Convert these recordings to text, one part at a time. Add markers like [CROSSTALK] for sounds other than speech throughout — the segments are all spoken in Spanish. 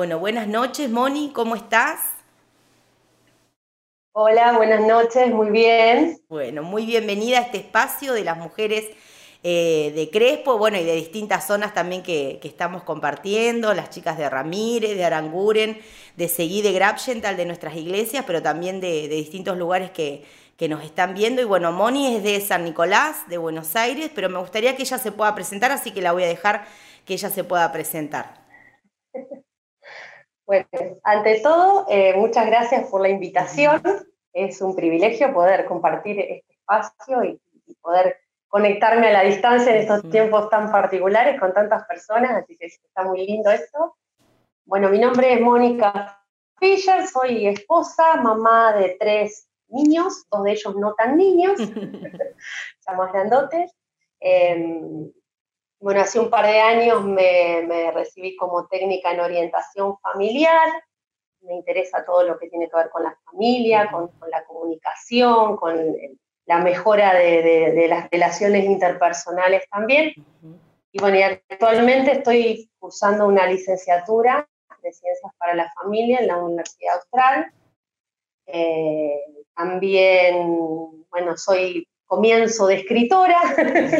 Bueno, buenas noches, Moni, ¿cómo estás? Hola, buenas noches, muy bien. Bueno, muy bienvenida a este espacio de las mujeres eh, de Crespo, bueno, y de distintas zonas también que, estamos compartiendo, las chicas de Ramírez, de Aranguren, de Seguí, de Grabgental, de nuestras iglesias, pero también de, distintos lugares que, que, nos están viendo. Y bueno, Moni es de San Nicolás, de Buenos Aires, pero me gustaría que ella se pueda presentar, así que la voy a dejar que ella se pueda presentar. [LAUGHS] Bueno, ante todo, eh, muchas gracias por la invitación. Es un privilegio poder compartir este espacio y, poder conectarme a la distancia en estos tiempos tan particulares con tantas personas, así que está muy lindo esto. Bueno, mi nombre es Mónica Fischer, soy esposa, mamá de tres niños, dos de ellos no tan niños, [LAUGHS] ya más grandotes. Em, bueno, hace un par de años me, recibí como técnica en orientación familiar. Me interesa todo lo que tiene que ver con la familia, con, la comunicación, con la mejora de, las relaciones interpersonales también. Y bueno, actualmente estoy cursando una licenciatura de Ciencias para la Familia en la Universidad Austral. Eh, también, bueno, soy comienzo de escritora.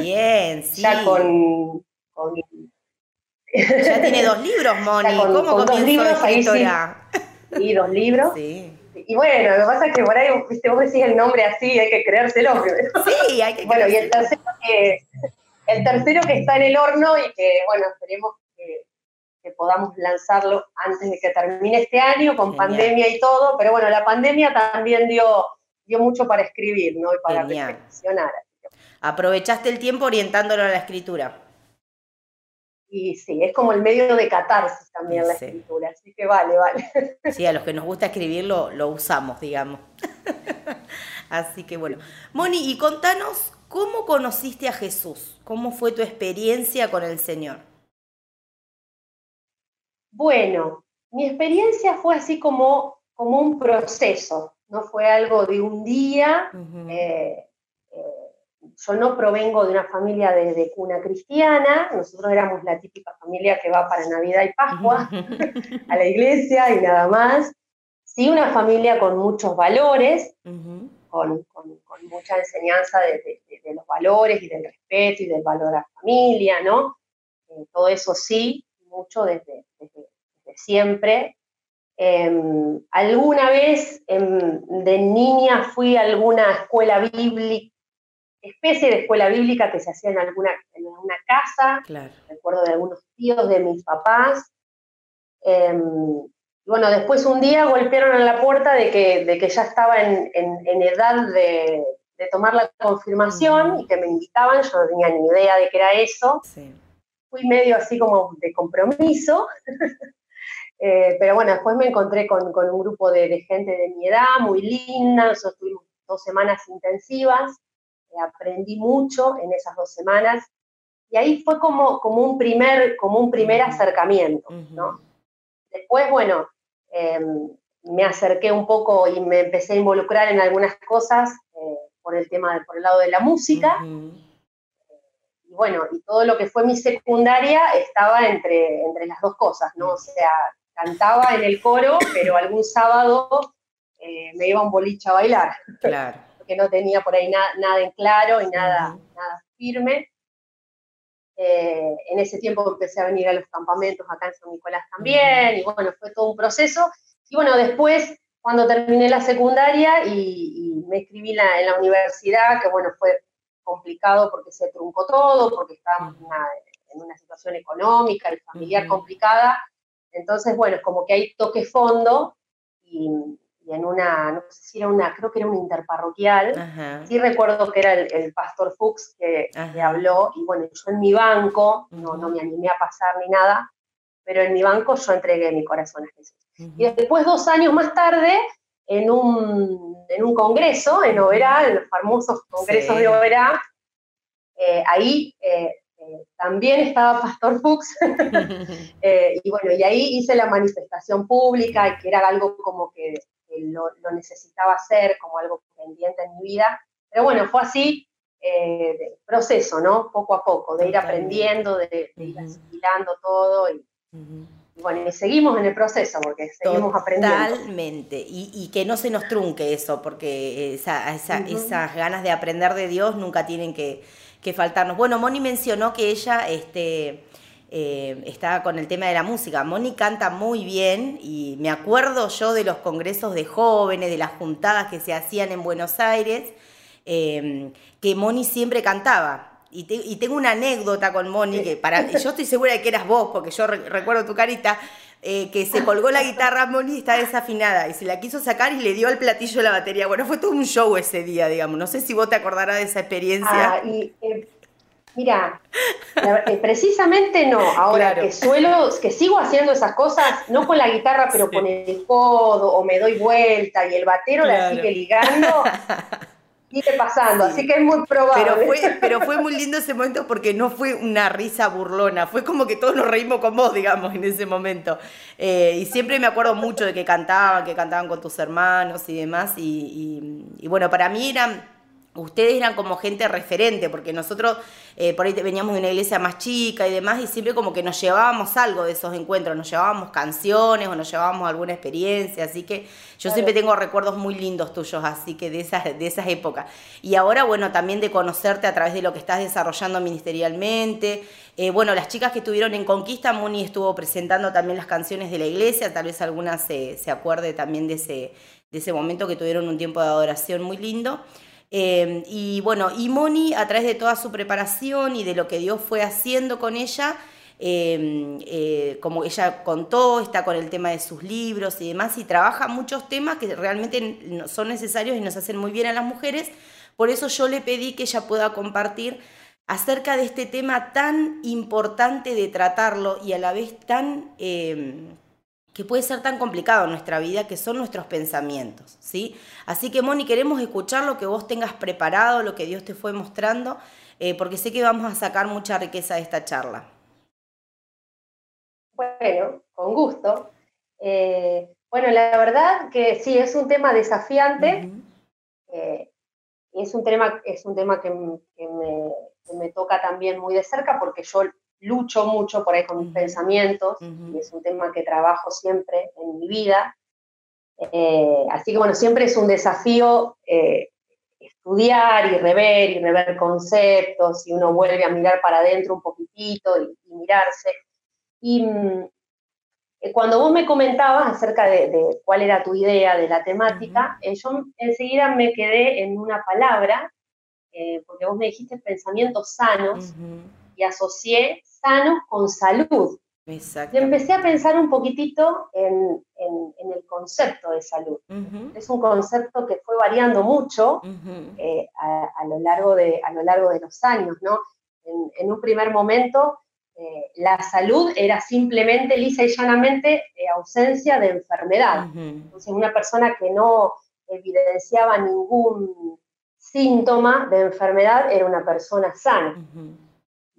Bien, [LAUGHS] sí. ya con, Ya tiene [LAUGHS] dos libros, Moni. Con, ¿Cómo con dos libros, ahí sí. Y dos libros. Sí. Y bueno, lo que pasa es que por ahí ¿viste? vos decís el nombre así, hay que creérselo [LAUGHS] Sí, hay que Bueno, y el tercero, que, el tercero que está en el horno y que, bueno, esperemos que, que podamos lanzarlo antes de que termine este año, con pandemia y todo. Pero bueno, la pandemia también dio dio mucho para escribir, ¿no? Y para reflexionar. Aprovechaste el tiempo orientándolo a la escritura. Y sí, es como el medio de catarsis también la escritura, así que vale, vale. [LAUGHS] Sí, a los que nos gusta escribirlo lo usamos, digamos. [LAUGHS] Así que bueno. Moni, y contanos cómo conociste a Jesús, cómo fue tu experiencia con el Señor. Bueno, mi experiencia fue así como, como un proceso no fue algo de un día. Eh, eh, yo no provengo de una familia de, cuna cristiana, nosotros éramos la típica familia que va para Navidad y Pascua [LAUGHS] a la iglesia y nada más. Sí, una familia con muchos valores, con, mucha enseñanza de, los valores y del respeto y del valor a la familia, ¿no? Eh, todo eso sí, mucho desde, desde siempre. Em, alguna vez em, de niña fui a alguna escuela bíblica, especie de escuela bíblica que se hacía en alguna, en alguna casa, recuerdo de algunos tíos de mis papás. Y bueno, después un día golpearon a la puerta de que, de que ya estaba en, edad de, tomar la confirmación y que me invitaban, yo no tenía ni idea de qué era eso. Fui medio así como de compromiso. [LAUGHS] Eh, pero bueno, después me encontré con, un grupo de, gente de mi edad, muy linda, nosotros tuvimos dos semanas intensivas, eh, aprendí mucho en esas dos semanas, y ahí fue como, como, un, primer, como un primer acercamiento, ¿no? Después, bueno, em, me acerqué un poco y me empecé a involucrar en algunas cosas eh, por el tema, por el lado de la música, y bueno, y todo lo que fue mi secundaria estaba entre, entre las dos cosas, ¿no? O sea, cantaba en el coro, pero algún sábado eh, me iba a un boliche a bailar. Claro. [LAUGHS] Porque no tenía por ahí nada en claro y nada, nada firme. Eh, en ese tiempo empecé a venir a los campamentos acá en San Nicolás también, y bueno, fue todo un proceso. Y bueno, después, cuando terminé la secundaria y, me escribí en la universidad, que bueno, fue complicado porque se truncó todo, porque estábamos en una, situación económica y familiar complicada, entonces, bueno, es como que hay toque fondo y, en una, no sé si era una, creo que era una interparroquial, sí recuerdo que era el, pastor Fuchs que, habló y bueno, yo en mi banco, no, no me animé a pasar ni nada, pero en mi banco yo entregué mi corazón a Jesús. Y después, dos años más tarde, en un, en un congreso en Oberá, en los famosos congresos de Oberá, eh, ahí eh, también estaba Pastor Fuchs, [LAUGHS] eh, y bueno, y ahí hice la manifestación pública, que era algo como que, lo, necesitaba hacer, como algo pendiente en mi vida, pero bueno, fue así, eh, proceso, ¿no? Poco a poco, de ir aprendiendo, de, ir asimilando todo. Y, bueno, y seguimos en el proceso porque seguimos aprendiendo. Totalmente, y, que no se nos trunque eso, porque esas ganas de aprender de Dios nunca tienen que, faltarnos. Bueno, Moni mencionó que ella este, eh, estaba con el tema de la música. Moni canta muy bien y me acuerdo yo de los congresos de jóvenes, de las juntadas que se hacían en Buenos Aires, eh, que Moni siempre cantaba y, tengo una anécdota con Moni, que para yo estoy segura de que eras vos, porque yo recuerdo tu carita, eh, que se colgó la guitarra Moni y está desafinada, y se la quiso sacar y le dio al platillo la batería. Bueno, fue todo un show ese día, digamos. No sé si vos te acordarás de esa experiencia. Ah, y, eh, mira, eh, precisamente no. Ahora que suelo, que sigo haciendo esas cosas, no con la guitarra, pero con el codo, o me doy vuelta y el batero la sigue ligando. [LAUGHS] sigue pasando, así que es muy probable. Pero fue, pero fue muy lindo ese momento porque no fue una risa burlona, fue como que todos nos reímos con vos, digamos, en ese momento. Eh, y siempre me acuerdo mucho de que cantaban, que cantaban con tus hermanos y demás. Y, y bueno, para mí eran ustedes eran como gente referente, porque nosotros eh, por ahí veníamos de una iglesia más chica y demás, y siempre como que nos llevábamos algo de esos encuentros, nos llevábamos canciones o nos llevábamos alguna experiencia, así que yo siempre tengo recuerdos muy lindos tuyos, así que de esas, de esas épocas. Y ahora, bueno, también de conocerte a través de lo que estás desarrollando ministerialmente. Eh, bueno, las chicas que estuvieron en Conquista, Moni estuvo presentando también las canciones de la iglesia, tal vez alguna se, se acuerde también de ese, de ese momento que tuvieron un tiempo de adoración muy lindo. Em, y bueno, y Moni, a través de toda su preparación y de lo que Dios fue haciendo con ella, em, eh, como ella contó, está con el tema de sus libros y demás, y trabaja muchos temas que realmente son necesarios y nos hacen muy bien a las mujeres. Por eso yo le pedí que ella pueda compartir acerca de este tema tan importante de tratarlo y a la vez tan em, que puede ser tan complicado en nuestra vida, que son nuestros pensamientos, ¿sí? Así que, Moni, queremos escuchar lo que vos tengas preparado, lo que Dios te fue mostrando, eh, porque sé que vamos a sacar mucha riqueza de esta charla. Bueno, con gusto. Eh, bueno, la verdad que sí, es un tema desafiante. Eh, y es un tema, es un tema que, me, que, me, toca también muy de cerca porque yo lucho mucho por ahí con mis pensamientos, y es un tema que trabajo siempre en mi vida. Eh, así que bueno, siempre es un desafío eh, estudiar y rever y rever conceptos, y uno vuelve a mirar para adentro un poquitito y, mirarse. Y mm, eh, cuando vos me comentabas acerca de, cuál era tu idea de la temática, yo enseguida me quedé en una palabra, porque vos me dijiste pensamientos sanos, y asocié sanos con salud. Y empecé a pensar un poquitito en, el concepto de salud. Es un concepto que fue variando mucho eh, a, lo largo de, a lo largo de los años, ¿no? En, un primer momento, eh, la salud era simplemente, lisa y llanamente, eh, ausencia de enfermedad. Entonces, una persona que no evidenciaba ningún síntoma de enfermedad era una persona sana.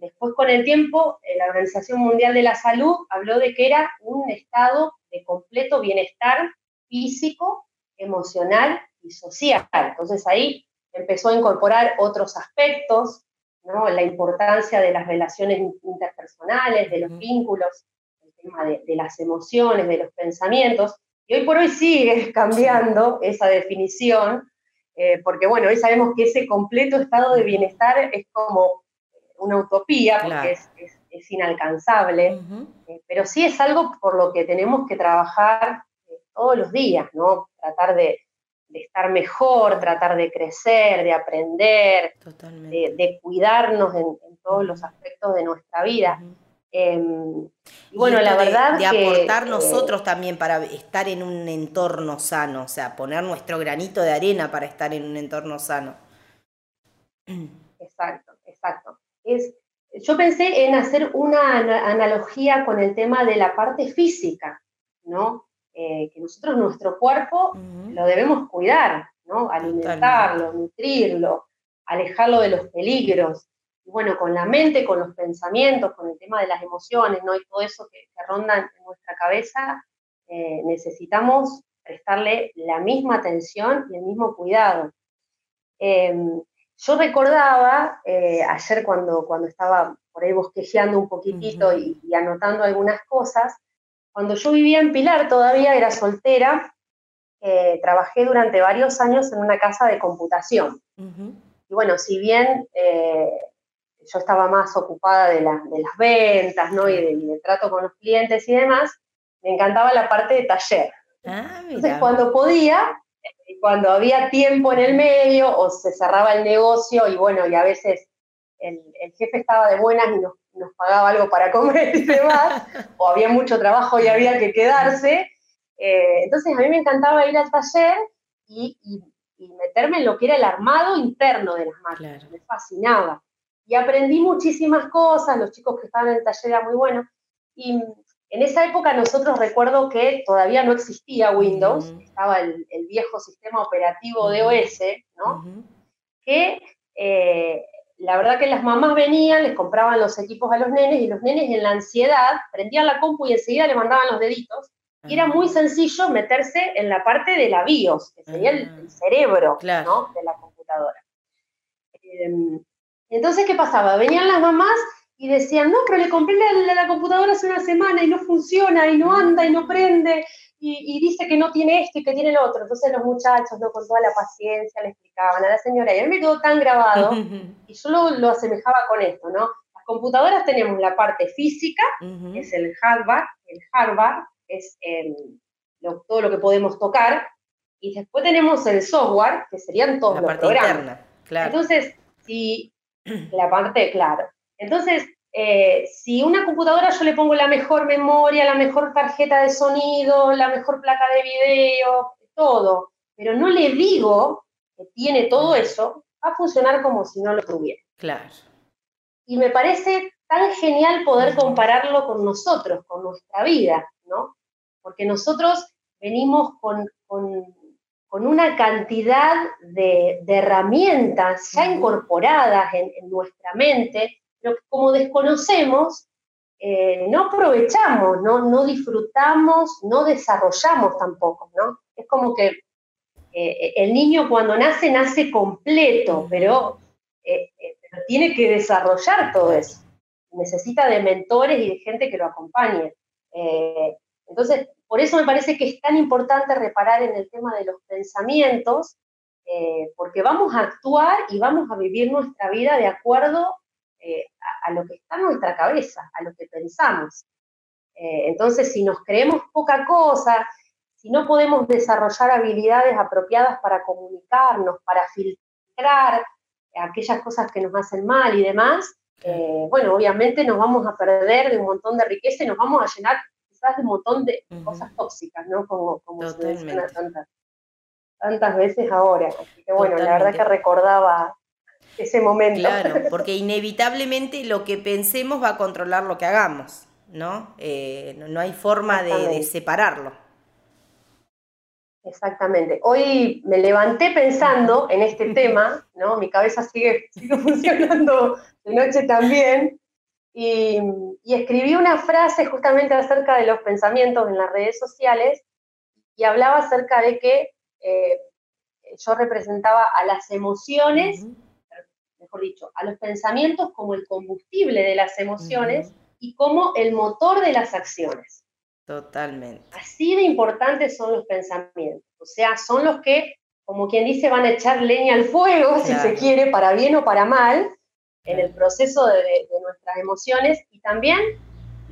Después, con el tiempo, eh, la Organización Mundial de la Salud habló de que era un estado de completo bienestar físico, emocional y social. Entonces ahí empezó a incorporar otros aspectos, ¿no? la importancia de las relaciones interpersonales, de los vínculos, el tema de, las emociones, de los pensamientos. Y hoy por hoy sigue [LAUGHS] cambiando esa definición, eh, porque bueno, hoy sabemos que ese completo estado de bienestar es como una utopía, porque es, inalcanzable, eh, pero sí es algo por lo que tenemos que trabajar eh, todos los días, ¿no? Tratar de, estar mejor, tratar de crecer, de aprender, de, cuidarnos en, todos los aspectos de nuestra vida. Em, y bueno, la verdad de, aportar eh, nosotros también para estar en un entorno sano, o sea, poner nuestro granito de arena para estar en un entorno sano. [CLEARS THROAT] Exacto, exacto es, yo pensé en hacer una analogía con el tema de la parte física, ¿no? Eh, que nosotros nuestro cuerpo lo debemos cuidar, ¿no? Alimentarlo, nutrirlo, alejarlo de los peligros. Y bueno, con la mente, con los pensamientos, con el tema de las emociones, ¿no? Y todo eso que, ronda en nuestra cabeza, eh, necesitamos prestarle la misma atención y el mismo cuidado. Em, yo recordaba eh, ayer cuando, cuando estaba por ahí bosquejeando un poquitito y, anotando algunas cosas, cuando yo vivía en Pilar, todavía era soltera, eh, trabajé durante varios años en una casa de computación. Y bueno, si bien eh, yo estaba más ocupada de, las ventas, ¿no? Y del trato con los clientes y demás, me encantaba la parte de taller. Ah, Entonces, cuando podía, cuando había tiempo en el medio o se cerraba el negocio y bueno, y a veces el, jefe estaba de buenas y nos, pagaba algo para comer y demás, [LAUGHS] o había mucho trabajo y había que quedarse. Eh, entonces, a mí me encantaba ir al taller y, meterme en lo que era el armado interno de las máquinas. Me fascinaba. Y aprendí muchísimas cosas, los chicos que estaban en el taller eran muy buenos. Y en esa época nosotros recuerdo que todavía no existía Windows, estaba el, viejo sistema operativo de OS, ¿no? Que eh, la verdad que las mamás venían, les compraban los equipos a los nenes y los nenes en la ansiedad prendían la compu y enseguida le mandaban los deditos. Y era muy sencillo meterse en la parte de la BIOS, que sería el, ah. cerebro ¿no? de la computadora. Em, entonces, ¿qué pasaba? Venían las mamás y decían, no, pero le compré la, la, computadora hace una semana y no funciona y no anda y no prende y, dice que no tiene esto y que tiene lo otro. Entonces los muchachos, ¿no? con toda la paciencia, le explicaban a la señora y a mí me quedó tan grabado y yo lo, lo, asemejaba con esto, ¿no? Las computadoras tenemos la parte física, que es el hardware, el hardware es todo lo que podemos tocar, y después tenemos el software, que serían todos la los parte programas. Interna, claro. Entonces, si [CLEARS THROAT] la parte, claro. Entonces, eh, si una computadora yo le pongo la mejor memoria, la mejor tarjeta de sonido, la mejor placa de video, todo, pero no le digo que tiene todo eso, va a funcionar como si no lo tuviera. Claro. Y me parece tan genial poder compararlo con nosotros, con nuestra vida, ¿no? Porque nosotros venimos con, una cantidad de, herramientas ya incorporadas en, en nuestra mente pero como desconocemos, eh, no aprovechamos, ¿no? no disfrutamos, no desarrollamos tampoco, ¿no? Es como que eh, el niño cuando nace, nace completo, pero, eh, pero, tiene que desarrollar todo eso. Necesita de mentores y de gente que lo acompañe. entonces, por eso me parece que es tan importante reparar en el tema de los pensamientos, porque vamos a actuar y vamos a vivir nuestra vida de acuerdo eh, a, lo que está en nuestra cabeza, a lo que pensamos. Eh, entonces, si nos creemos poca cosa, si no podemos desarrollar habilidades apropiadas para comunicarnos, para filtrar aquellas cosas que nos hacen mal y demás, eh, bueno, obviamente nos vamos a perder de un montón de riqueza y nos vamos a llenar quizás de un montón de cosas tóxicas, ¿no? Como, como se menciona tantas, tantas veces ahora. Así que bueno, la verdad que recordaba ese momento. Claro, [LAUGHS] porque inevitablemente lo que pensemos va a controlar lo que hagamos, ¿no? Eh, no, hay forma de, separarlo. Exactamente. Hoy me levanté pensando en este tema, ¿no? Mi cabeza sigue, [LAUGHS] funcionando de noche también. Y, escribí una frase justamente acerca de los pensamientos en las redes sociales y hablaba acerca de que eh, yo representaba a las emociones mejor dicho, a los pensamientos como el combustible de las emociones y como el motor de las acciones. Totalmente. Así de importantes son los pensamientos. O sea, son los que, como quien dice, van a echar leña al fuego, si se quiere, para bien o para mal, en el proceso de, nuestras emociones y también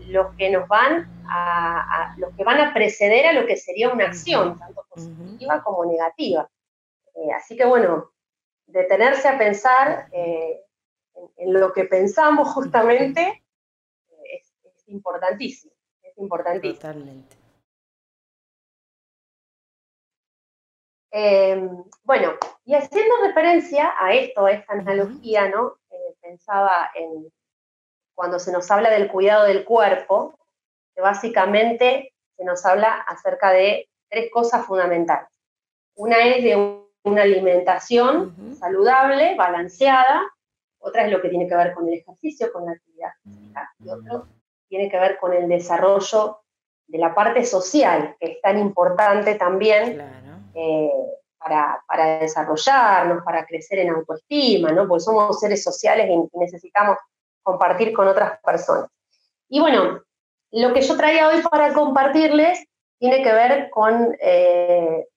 los que nos van a, los que van a preceder a lo que sería una acción, tanto positiva como negativa. Eh, así que bueno, detenerse a pensar eh, en, lo que pensamos justamente eh, es, importantísimo, es importantísimo. Totalmente. Em, bueno, y haciendo referencia a esto, a esta analogía, ¿no? Eh, pensaba en cuando se nos habla del cuidado del cuerpo, que básicamente se nos habla acerca de tres cosas fundamentales. Una es de un una alimentación saludable, balanceada, otra es lo que tiene que ver con el ejercicio, con la actividad física, y otro tiene que ver con el desarrollo de la parte social, que es tan importante también eh, para, desarrollarnos, para crecer en autoestima, ¿no? porque somos seres sociales y necesitamos compartir con otras personas. Y bueno, lo que yo traía hoy para compartirles tiene que ver con eh,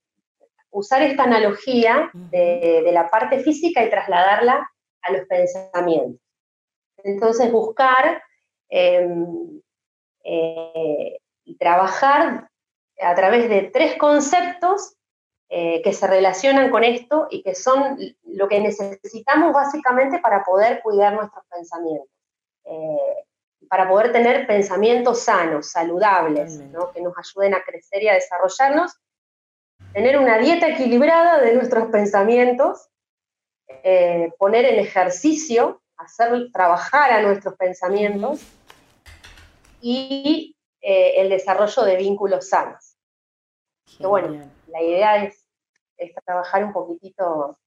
usar esta analogía de, la parte física y trasladarla a los pensamientos. Entonces, buscar em, eh, y trabajar a través de tres conceptos eh, que se relacionan con esto y que son lo que necesitamos básicamente para poder cuidar nuestros pensamientos, eh, para poder tener pensamientos sanos, saludables, que nos ayuden a crecer y a desarrollarnos, tener una dieta equilibrada de nuestros pensamientos, eh, poner en ejercicio, hacer trabajar a nuestros pensamientos y el desarrollo de vínculos sanos. bueno, la idea es es trabajar un poquitito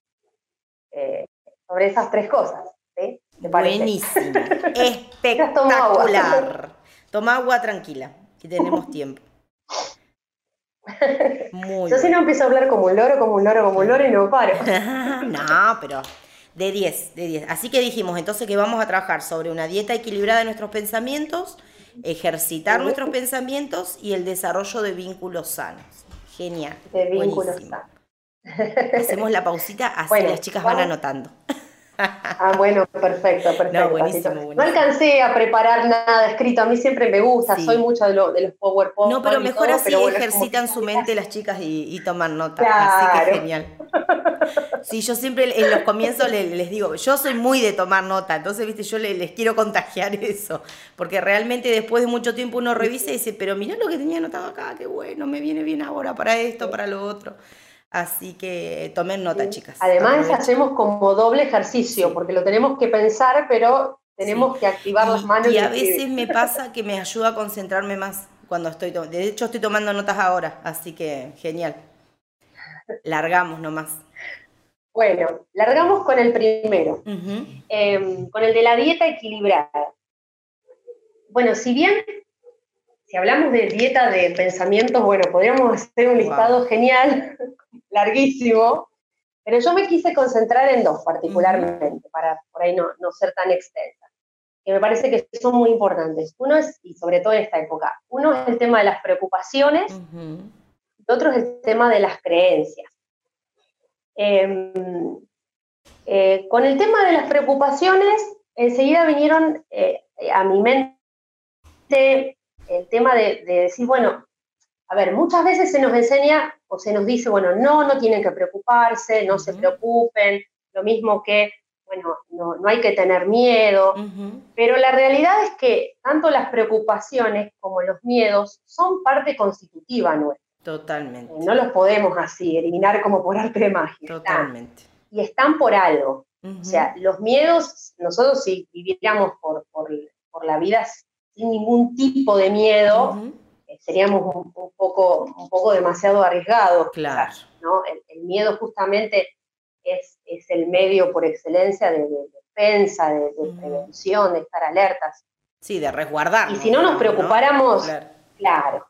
eh, sobre esas tres cosas. ¿sí? Buenísimo, [LAUGHS] espectacular. Toma agua tranquila, que tenemos [LAUGHS] tiempo. Muy Yo si no empiezo a hablar como un loro, como un loro, como un loro y no paro. [LAUGHS] no, pero de 10, de 10. Así que dijimos entonces que vamos a trabajar sobre una dieta equilibrada de nuestros pensamientos, ejercitar nuestros pensamientos y el desarrollo de vínculos sanos. Genial. De vínculos sanos. [LAUGHS] Hacemos la pausita, así las chicas van anotando. Ah, bueno, perfecto, perfecto. No, alcancé a preparar nada escrito, a mí siempre me gusta, soy mucho de, lo, de, los PowerPoint. No, pero mejor así ejercitan su mente las chicas y, toman nota, así que genial. Sí, yo siempre en los comienzos les, digo, yo soy muy de tomar nota, entonces, viste, yo les, les, quiero contagiar [LAUGHS] eso, porque realmente después de mucho tiempo uno revisa y dice, pero mirá lo que tenía anotado acá, qué bueno, me viene bien ahora para esto, para lo otro. Así que tomen nota, chicas. Además, hacemos como doble ejercicio, porque lo tenemos que pensar, pero tenemos que activar las manos. Y, a veces me pasa que me ayuda a concentrarme más cuando estoy De hecho, estoy tomando notas ahora, así que genial. Largamos nomás. Bueno, largamos con el primero, em, con el de la dieta equilibrada. Bueno, si bien si hablamos de dieta de pensamientos, bueno, podríamos hacer un listado genial, larguísimo, pero yo me quise concentrar en dos particularmente, para por ahí no, ser tan extensa, que me parece que son muy importantes. Uno es, y sobre todo en esta época, uno es el tema de las preocupaciones, y otro es el tema de las creencias. Em, eh, con el tema de las preocupaciones, enseguida vinieron eh, a mi mente el tema de, decir, bueno, a ver, muchas veces se nos enseña o se nos dice, bueno, no, no tienen que preocuparse, no se preocupen, lo mismo que, bueno, no, hay que tener miedo, pero la realidad es que tanto las preocupaciones como los miedos son parte constitutiva nuestra. Totalmente. No los podemos así eliminar como por arte de magia. Totalmente. y están por algo. O sea, los miedos, nosotros si viviéramos por, por, por la vida sin ningún tipo de miedo, eh, seríamos un, poco, un poco demasiado arriesgados. Claro. ¿no? El, miedo justamente es, es, el medio por excelencia de, defensa, de, prevención, de estar alertas. Sí, de resguardar. Y si no nos preocupáramos, claro.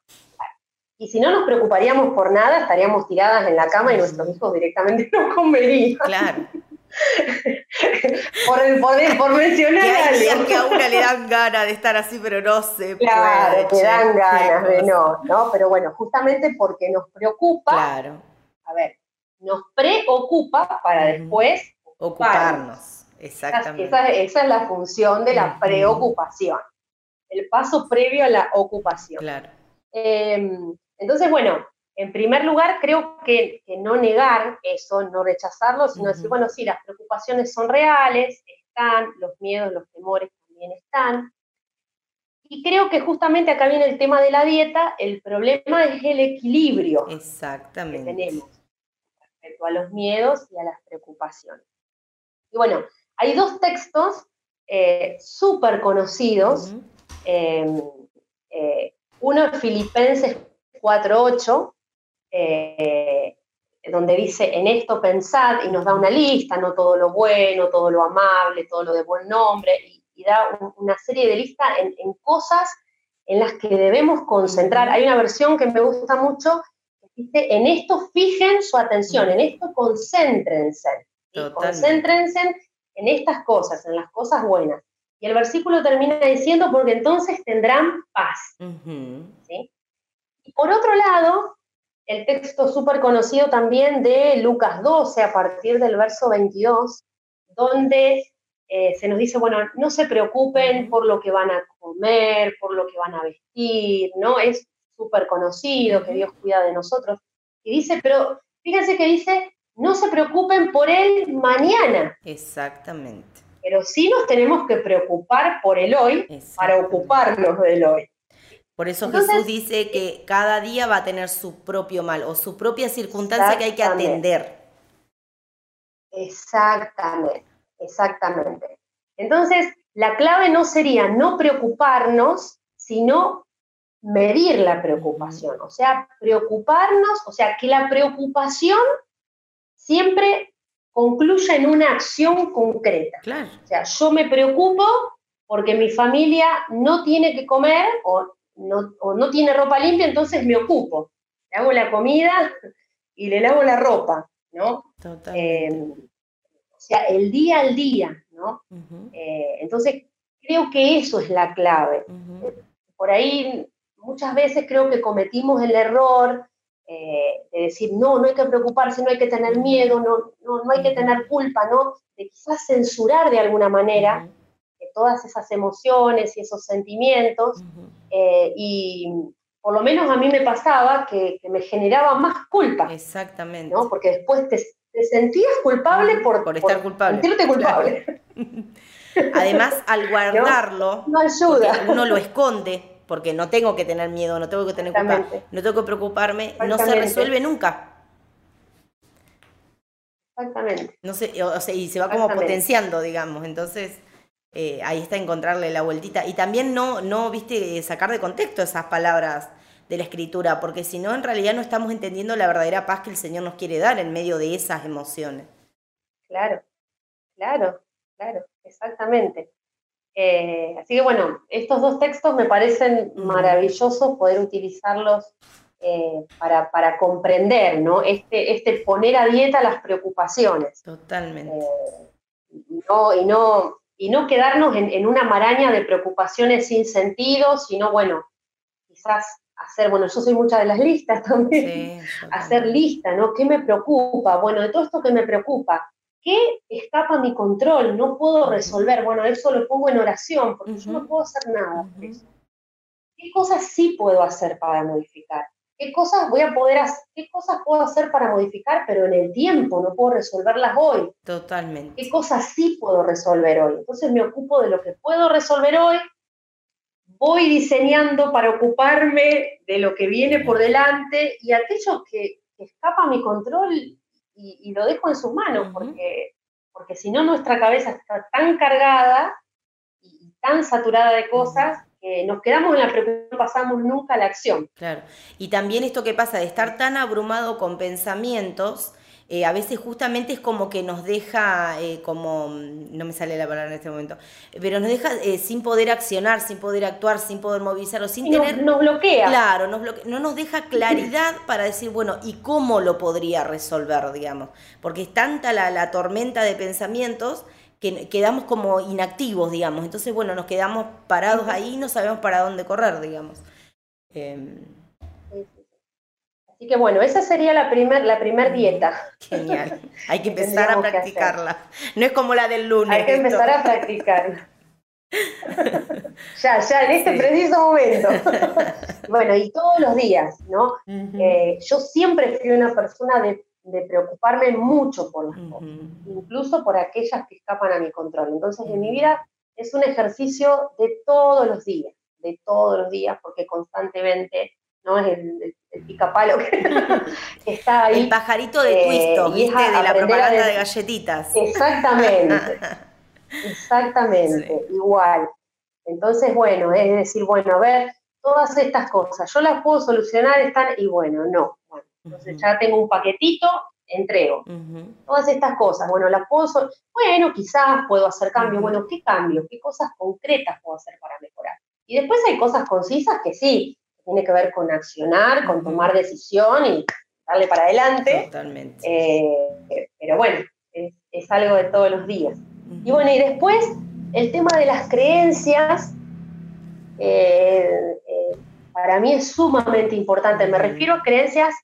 Y si no nos preocuparíamos por nada, estaríamos tiradas en la cama y nuestros hijos directamente [LAUGHS] nos comerían. Claro. [LAUGHS] por el poder, por mencionar que hay que a una le dan ganas de estar así, pero no se claro, puede. dan ganas de no, ¿no? Pero bueno, justamente porque nos preocupa. Claro. A ver, nos preocupa para después ocuparnos. Exactamente. Esa, es la función de la preocupación. El paso previo a la ocupación. Claro. Em, entonces, bueno, en primer lugar, creo que, no negar eso, no rechazarlo, sino decir, bueno, sí, las preocupaciones son reales, están, los miedos, los temores también están. Y creo que justamente acá viene el tema de la dieta, el problema es el equilibrio Exactamente. que tenemos respecto a los miedos y a las preocupaciones. Y bueno, hay dos textos eh, súper conocidos. Em, eh, uno es Filipenses 4.8, eh, donde dice, en esto pensad, y nos da una lista, no todo lo bueno, todo lo amable, todo lo de buen nombre, y, da una serie de listas en, cosas en las que debemos concentrar. Hay una versión que me gusta mucho, que dice, en esto fijen su atención, en esto concéntrense, concéntrense en estas cosas, en las cosas buenas. Y el versículo termina diciendo, porque entonces tendrán paz. Y por otro lado, el texto súper conocido también de Lucas 12, a partir del verso 22, donde eh, se nos dice, bueno, no se preocupen por lo que van a comer, por lo que van a vestir, ¿no? Es súper conocido que Dios cuida de nosotros. Y dice, pero fíjense que dice, no se preocupen por el mañana. Exactamente. Pero sí nos tenemos que preocupar por el hoy para ocuparnos del hoy. Por eso Jesús dice que cada día va a tener su propio mal o su propia circunstancia que hay que atender. Exactamente, exactamente. Entonces, la clave no sería no preocuparnos, sino medir la preocupación. O sea, preocuparnos, o sea, que la preocupación siempre concluya en una acción concreta. Claro. O sea, yo me preocupo porque mi familia no tiene que comer o no, tiene ropa limpia, entonces me ocupo. Le hago la comida y le lavo la ropa, ¿no? Eh, o sea, el día al día, ¿no? Eh, entonces, creo que eso es la clave. Por ahí, muchas veces creo que cometimos el error eh, de decir, no, no hay que preocuparse, no hay que tener miedo, no, no, hay que tener culpa, ¿no? De quizás censurar de alguna manera todas esas emociones y esos sentimientos. Eh, y por lo menos a mí me pasaba que, me generaba más culpa. Exactamente. ¿no? Porque después te, sentías culpable por, por estar culpable. Sentirte culpable. [LAUGHS] Además, al guardarlo, no, ayuda. uno lo esconde porque no tengo que tener miedo, no tengo que tener culpa, no tengo que preocuparme, no se resuelve nunca. Exactamente. No sé, o sea, y se va como potenciando, digamos. Entonces, eh, ahí está encontrarle la vueltita. Y también no, no, viste, sacar de contexto esas palabras de la escritura, porque si no, en realidad no estamos entendiendo la verdadera paz que el Señor nos quiere dar en medio de esas emociones. Claro, claro, claro, exactamente. Eh, así que bueno, estos dos textos me parecen maravillosos poder utilizarlos eh, para, para, comprender, ¿no? Este, este poner a dieta las preocupaciones. Totalmente. Eh, y, no, y, no, y no quedarnos en, una maraña de preocupaciones sin sentido, sino, bueno, quizás hacer, bueno, yo soy mucha de las listas [LAUGHS] también, hacer lista, ¿no? ¿Qué me preocupa? Bueno, de todo esto que me preocupa, ¿Qué escapa a mi control? No puedo resolver. Bueno, eso lo pongo en oración porque yo no puedo hacer nada ¿Qué cosas sí puedo hacer para modificar? ¿Qué cosas voy a poder hacer? ¿Qué cosas puedo hacer para modificar, pero en el tiempo? No puedo resolverlas hoy. Totalmente. ¿Qué cosas sí puedo resolver hoy? Entonces me ocupo de lo que puedo resolver hoy. Voy diseñando para ocuparme de lo que viene por delante y aquello que, que escapa a mi control y, lo dejo en sus manos, porque, porque si no nuestra cabeza está tan cargada y, tan saturada de cosas que nos quedamos en la preocupación, no pasamos nunca a la acción. Claro, y también esto que pasa de estar tan abrumado con pensamientos, eh, a veces justamente es como que nos deja, eh, como, no me sale la palabra en este momento, pero nos deja eh, sin poder accionar, sin poder actuar, sin poder movilizarlo, sin tener... Nos, bloquea. Claro, nos no nos deja [CLEARS THROAT] claridad para decir, bueno, ¿y cómo lo podría resolver, digamos? Porque es tanta la, la tormenta de pensamientos que quedamos como inactivos, digamos. Entonces, bueno, nos quedamos parados ahí y no sabemos para dónde correr, digamos. Em, Así que bueno, esa sería la primer, la primer dieta. Genial. [LAUGHS] Hay que empezar a practicarla. No es como la del lunes. Hay que empezar a practicarla. [LAUGHS] ya, ya, en este preciso momento. [LAUGHS] bueno, y todos los días, ¿no? Eh, yo siempre fui una persona de, preocuparme mucho por las cosas, incluso por aquellas que escapan a mi control. Entonces, en mi vida es un ejercicio de todos los días, de todos los días, porque constantemente ¿no? Es el, el, picapalo [LAUGHS] que está ahí. El pajarito de eh, ¿viste? De la propaganda de galletitas. Exactamente. [LAUGHS] Exactamente, igual. Entonces, bueno, es decir, bueno, a ver, todas estas cosas, yo las puedo solucionar, están, y bueno, no. Entonces ya tengo un paquetito, entrego. Todas estas cosas, bueno, las puedo, bueno, quizás puedo hacer cambios, bueno, ¿qué cambios? ¿Qué cosas concretas puedo hacer para mejorar? Y después hay cosas concisas que sí, tiene que ver con accionar, con tomar decisión y darle para adelante. Totalmente. Eh, pero bueno, es, algo de todos los días. Y bueno, y después el tema de las creencias eh, eh, para mí es sumamente importante. Me refiero a creencias,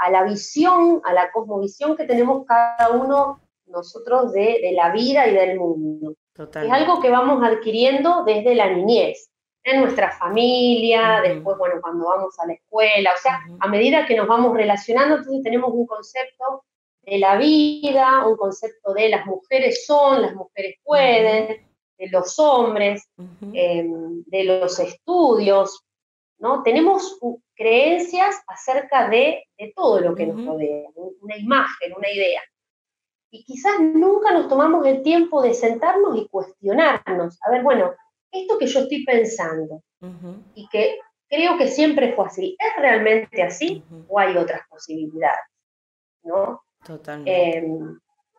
a, la visión, a la cosmovisión que tenemos cada uno nosotros de, la vida y del mundo. Es algo que vamos adquiriendo desde la niñez, en nuestra familia, después, bueno, cuando vamos a la escuela, o sea, a medida que nos vamos relacionando, entonces tenemos un concepto de la vida, un concepto de las mujeres son, las mujeres pueden, de los hombres, em, de los estudios, ¿no? Tenemos creencias acerca de, todo lo que nos rodea, una imagen, una idea. Y quizás nunca nos tomamos el tiempo de sentarnos y cuestionarnos, a ver, bueno, esto que yo estoy pensando y que creo que siempre fue así, ¿es realmente así o hay otras posibilidades? ¿no? Totalmente. Em,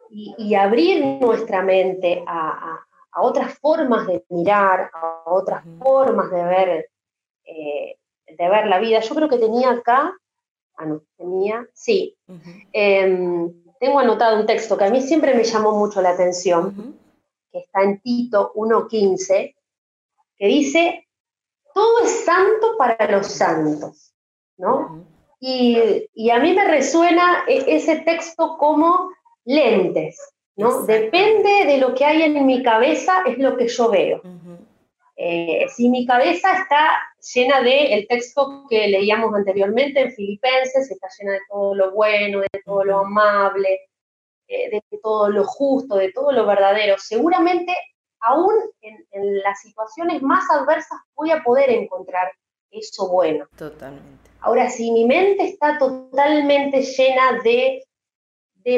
y, abrir nuestra mente a, otras formas de mirar, a otras formas de ver, eh, de ver la vida. Yo creo que tenía acá, ah, no, tenía, sí, em, tengo anotado un texto que a mí siempre me llamó mucho la atención, que está en Tito 1.15, que dice, todo es santo para los santos, ¿no? y, a mí me resuena e, ese texto como lentes, ¿no? Depende de lo que hay en mi cabeza, es lo que yo veo. Eh, si mi cabeza está llena de el texto que leíamos anteriormente en Filipenses, está llena de todo lo bueno, de todo lo amable, eh, de todo lo justo, de todo lo verdadero, seguramente aún en, las situaciones más adversas voy a poder encontrar eso bueno. Totalmente. Ahora, si mi mente está totalmente llena de,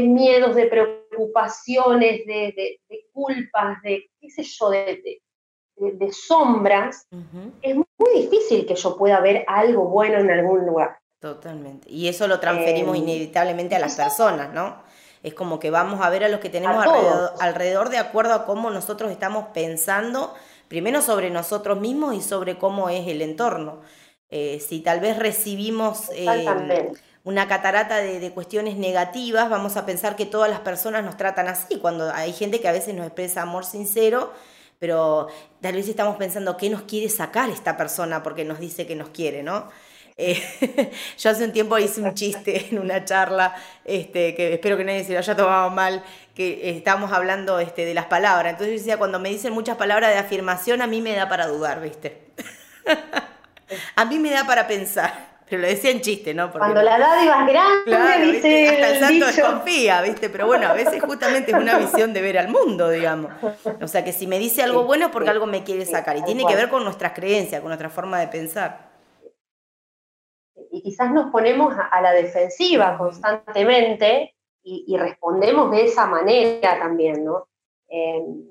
miedos, de preocupaciones, de, culpas, de qué sé yo, de, sombras, es muy difícil que yo pueda ver algo bueno en algún lugar. Totalmente. Y eso lo transferimos eh, inevitablemente a las personas, ¿no? Es como que vamos a ver a los que tenemos alrededor, de acuerdo a cómo nosotros estamos pensando, primero sobre nosotros mismos y sobre cómo es el entorno. Eh, si tal vez recibimos eh, una catarata de, cuestiones negativas, vamos a pensar que todas las personas nos tratan así, cuando hay gente que a veces nos expresa amor sincero, pero tal vez estamos pensando, ¿qué nos quiere sacar esta persona porque nos dice que nos quiere, ¿no? Eh, [LAUGHS] yo hace un tiempo hice un chiste en una charla, este, que espero que nadie se lo haya tomado mal, que estábamos hablando este, de las palabras. Entonces yo decía, cuando me dicen muchas palabras de afirmación, a mí me da para dudar, ¿viste? [LAUGHS] a mí me da para pensar. Pero lo decía en chiste, ¿no? Cuando la dádiva es grande, claro, dice hasta el santo desconfía, ¿viste? Pero bueno, a veces justamente es una [LAUGHS] visión de ver al mundo, digamos. O sea, que si me dice algo bueno es porque algo me quiere sacar. Y tiene que ver con nuestras creencias, con nuestra forma de pensar. Y quizás nos ponemos a la defensiva constantemente y, respondemos de esa manera también, ¿no? Em,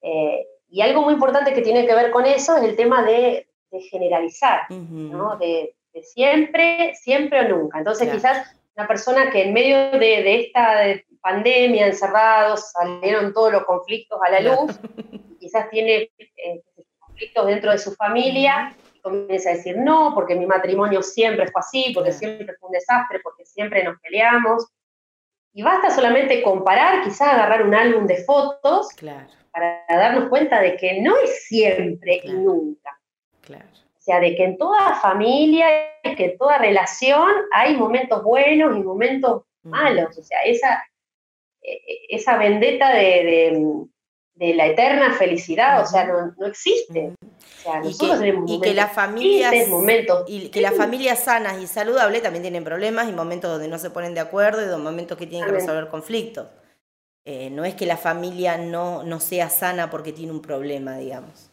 eh, y algo muy importante que tiene que ver con eso es el tema de de generalizar, ¿no? De, siempre, siempre o nunca. Entonces quizás una persona que en medio de, esta pandemia, encerrados, salieron todos los conflictos a la luz, [LAUGHS] quizás tiene eh, conflictos dentro de su familia, y comienza a decir no, porque mi matrimonio siempre fue así, porque siempre fue un desastre, porque siempre nos peleamos. Y basta solamente comparar, quizás agarrar un álbum de fotos para darnos cuenta de que no es siempre y nunca. O sea, de que en toda familia, que en toda relación hay momentos buenos y momentos malos. O sea, esa, e, e, esa vendetta de, la eterna felicidad, o sea, no, existe. O sea, y que, y que las familias y que las familias sanas y saludables también tienen problemas y momentos donde no se ponen de acuerdo y momentos que tienen que resolver conflictos. Eh, no es que la familia no, no sea sana porque tiene un problema, digamos.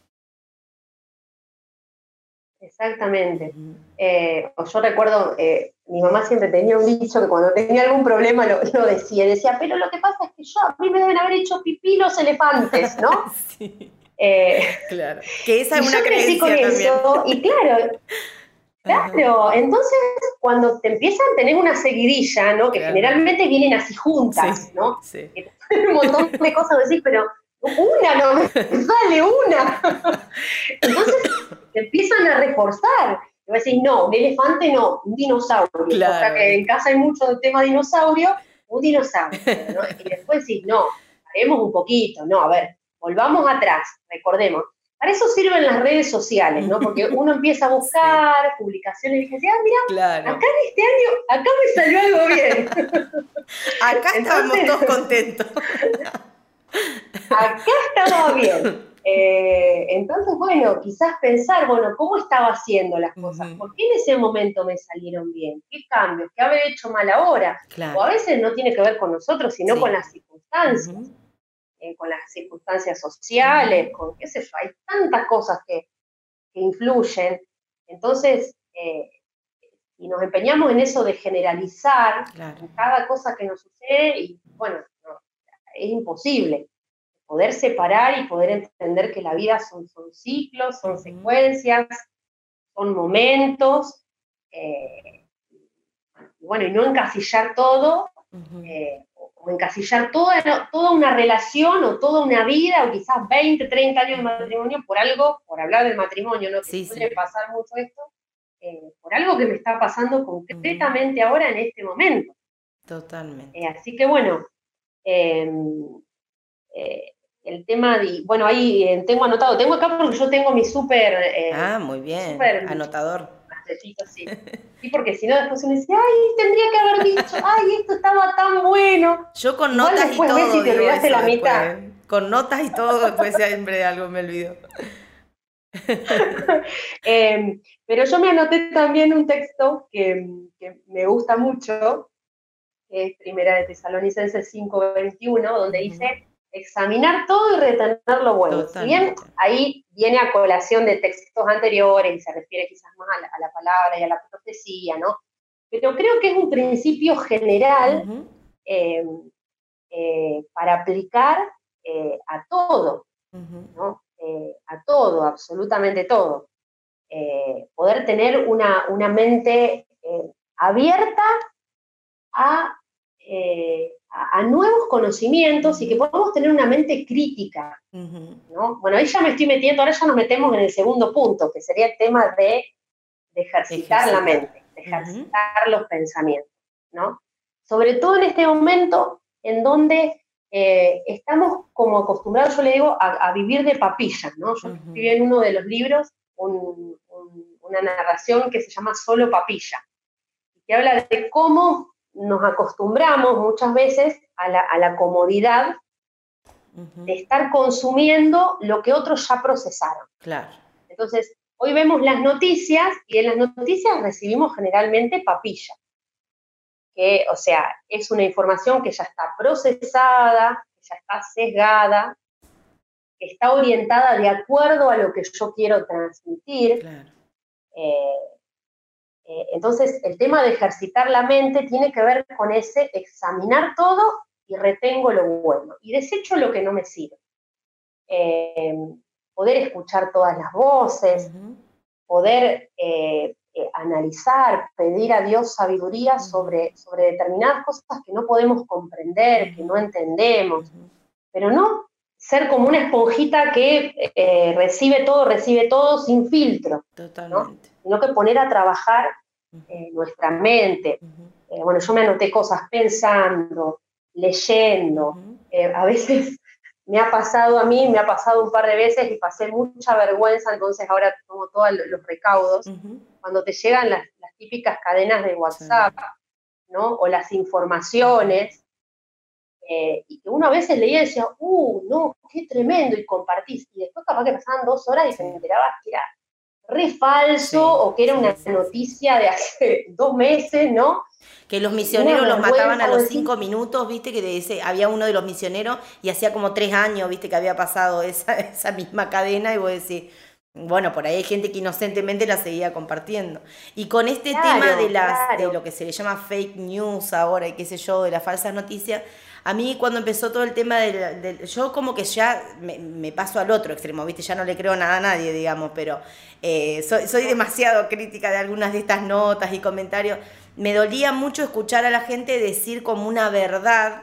Exactamente. Eh, yo recuerdo, eh, mi mamá siempre tenía un dicho que cuando tenía algún problema lo, decía, decía, pero lo que pasa es que yo, a mí me deben haber hecho pipí los elefantes, ¿no? [LAUGHS] sí. Eh, claro. Que esa es una creencia con Eso, y claro, [LAUGHS] claro, entonces cuando te empiezan a tener una seguidilla, ¿no? Que generalmente vienen así juntas, ¿no? Sí. [LAUGHS] un montón de cosas decís, pero una no [LAUGHS] me sale una. Entonces [COUGHS] te empiezan a reforzar. Y vas a decir, no, un elefante no, un dinosaurio. O sea que en casa hay mucho del tema dinosaurio, un dinosaurio. [LAUGHS] Y después decís, no, haremos un poquito, no, a ver, volvamos atrás, recordemos. Para eso sirven las redes sociales, ¿no? Porque [LAUGHS] uno empieza a buscar publicaciones y dice, ah, mira, acá en este año, acá me salió algo bien. acá estábamos todos contentos. Acá estamos bien. Eh, entonces, bueno, quizás pensar, bueno, ¿cómo estaba haciendo las cosas? ¿Por qué en ese momento me salieron bien? ¿Qué cambios? ¿Qué haber hecho mal ahora? O a veces no tiene que ver con nosotros, sino con las circunstancias, eh, con las circunstancias sociales, con qué sé yo, hay tantas cosas que, influyen. Entonces, eh, y nos empeñamos en eso de generalizar cada cosa que nos sucede, y bueno, es imposible poder separar y poder entender que la vida son, son ciclos, son secuencias, son momentos, eh, bueno, y no encasillar todo, eh, o encasillar toda, toda una relación o toda una vida, o quizás 20, 30 años de matrimonio por algo, por hablar del matrimonio, ¿no? Que suele pasar mucho esto, eh, por algo que me está pasando concretamente ahora en este momento. Totalmente. así que bueno, em, el tema de, bueno, ahí eh, tengo anotado, tengo acá porque yo tengo mi súper... Eh, ah, muy bien, anotador. Sí. [LAUGHS] sí, porque si no después me dice, ay, tendría que haber dicho, ay, esto estaba tan bueno. Yo con notas y todo. Si te la mitad. Con notas y todo, después siempre algo me olvido. [LAUGHS] Em, pero yo me anoté también un texto que, que me gusta mucho, que es Primera de Tesalonicenses 5.21, donde dice, examinar todo y retener lo bueno. Si bien ahí viene a colación de textos anteriores y se refiere quizás más a la, palabra y a la profecía, ¿no? Pero creo que es un principio general eh, eh, para aplicar eh, a todo, ¿no? a todo, absolutamente todo. poder tener una, una mente abierta a a, nuevos conocimientos y que podamos tener una mente crítica. ¿no? Bueno, ahí ya me estoy metiendo, ahora ya nos metemos en el segundo punto, que sería el tema de, ejercitar, la mente, de ejercitar los pensamientos. ¿no? Sobre todo en este momento en donde eh, estamos como acostumbrados, yo le digo, a, vivir de papilla. ¿no? Yo escribí en uno de los libros una narración que se llama Solo papilla, que habla de cómo nos acostumbramos muchas veces a la, comodidad de estar consumiendo lo que otros ya procesaron. Claro. Entonces, hoy vemos las noticias y en las noticias recibimos generalmente papilla. Que, o sea, es una información que ya está procesada, que ya está sesgada, que está orientada de acuerdo a lo que yo quiero transmitir. Claro. Eh, eh, entonces, el tema de ejercitar la mente tiene que ver con ese examinar todo y retengo lo bueno y desecho lo que no me sirve. Eh, poder escuchar todas las voces, poder eh, analizar, pedir a Dios sabiduría sobre, sobre determinadas cosas que no podemos comprender, que no entendemos, pero no ser como una esponjita que recibe todo, recibe todo sin filtro. Totalmente. Sino que poner a trabajar eh, nuestra mente. Eh, bueno, yo me anoté cosas pensando, leyendo. Eh, a veces [LAUGHS] me ha pasado a mí, me ha pasado un par de veces y pasé mucha vergüenza, entonces ahora tomo todos los recaudos. Cuando te llegan las, típicas cadenas de WhatsApp, ¿no? O las informaciones, y que uno a veces leía y decía, ¡uh, no, qué tremendo! Y compartís. Y después capaz que pasaban dos horas y se enterabas que era re falso o que era una noticia de hace [LAUGHS] dos meses, ¿no? Que los misioneros los mataban a los cinco minutos, viste, que dice, había uno de los misioneros y hacía como tres años, viste, que había pasado esa, [LAUGHS] esa misma cadena y vos decís, bueno, por ahí hay gente que inocentemente la seguía compartiendo. Y con este tema de las de lo que se le llama fake news ahora y qué sé yo, de las falsas noticias, a mí cuando empezó todo el tema del... yo como que ya me, paso al otro extremo, ¿viste? Ya no le creo nada a nadie, digamos, pero eh, soy, soy demasiado crítica de algunas de estas notas y comentarios. Me dolía mucho escuchar a la gente decir como una verdad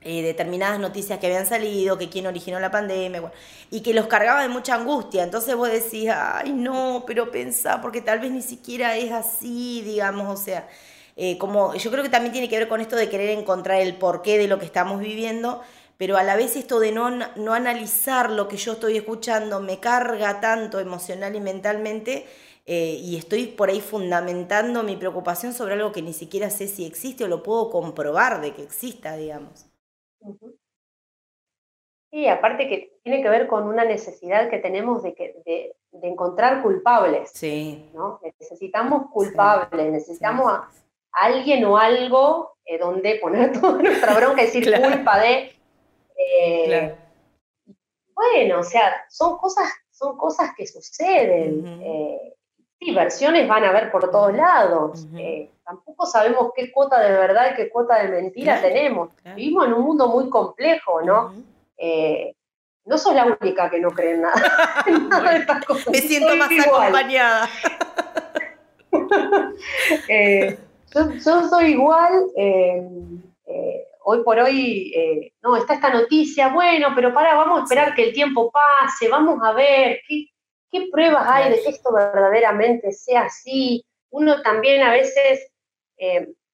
eh, determinadas noticias que habían salido, que quién originó la pandemia, y que los cargaba de mucha angustia. Entonces vos decís, ay, no, pero pensá, porque tal vez ni siquiera es así, digamos, o sea, eh, como yo creo que también tiene que ver con esto de querer encontrar el porqué de lo que estamos viviendo, pero a la vez esto de no, no analizar lo que yo estoy escuchando me carga tanto emocional y mentalmente eh, y estoy por ahí fundamentando mi preocupación sobre algo que ni siquiera sé si existe o lo puedo comprobar de que exista, digamos. Sí, aparte que tiene que ver con una necesidad que tenemos de, que, de, encontrar culpables. Sí. ¿no? Necesitamos culpables, necesitamos alguien o algo eh, donde poner [LAUGHS] toda nuestra bronca y decir culpa de. Eh, bueno, o sea, son cosas, son cosas que suceden. Eh, sí, versiones van a haber por todos lados. tampoco sabemos qué cuota de verdad y qué cuota de mentira tenemos. Vivimos en un mundo muy complejo, ¿no? No sos la única que no cree en nada, [LAUGHS] Me siento más acompañada. [LAUGHS] Eh, yo, soy igual. Eh, hoy por hoy, no, está esta noticia, bueno, pero para, vamos a esperar que el tiempo pase, vamos a ver qué, qué pruebas hay de que esto verdaderamente sea así. Uno también a veces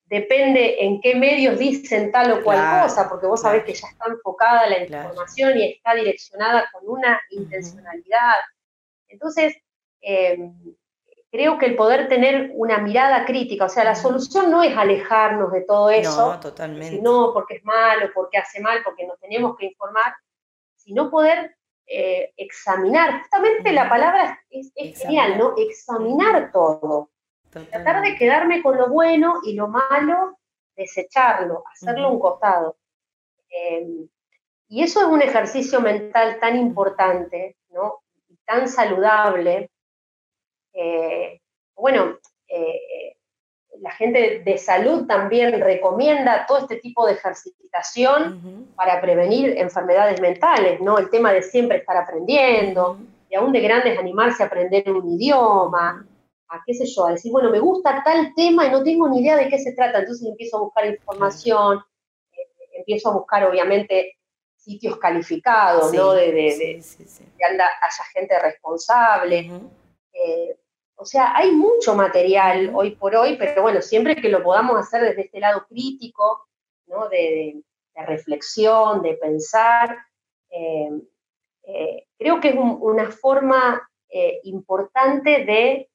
depende en qué medios dicen tal o cual cosa, porque vos sabés que ya está enfocada la información y está direccionada con una intencionalidad. Entonces, creo que el poder tener una mirada crítica, o sea, la solución no es alejarnos de todo eso, no, totalmente. no porque es malo, porque hace mal, porque nos tenemos que informar, sino poder eh, examinar. Justamente la palabra es, genial, ¿no? Examinar todo. Tratar de quedarme con lo bueno y lo malo, desecharlo, hacerlo un costado. Em, y eso es un ejercicio mental tan importante, ¿no? Y tan saludable. Bueno, eh, la gente de salud también recomienda todo este tipo de ejercitación para prevenir enfermedades mentales, ¿no? El tema de siempre estar aprendiendo, y aún de grandes animarse a aprender un idioma, a qué sé yo, a decir, bueno, me gusta tal tema y no tengo ni idea de qué se trata, entonces empiezo a buscar información, eh, empiezo a buscar obviamente sitios calificados, ¿no? De, de, que haya gente responsable. Eh, o sea, hay mucho material hoy por hoy, pero bueno, siempre que lo podamos hacer desde este lado crítico, ¿no? De, reflexión, de pensar, eh, creo que es una forma importante de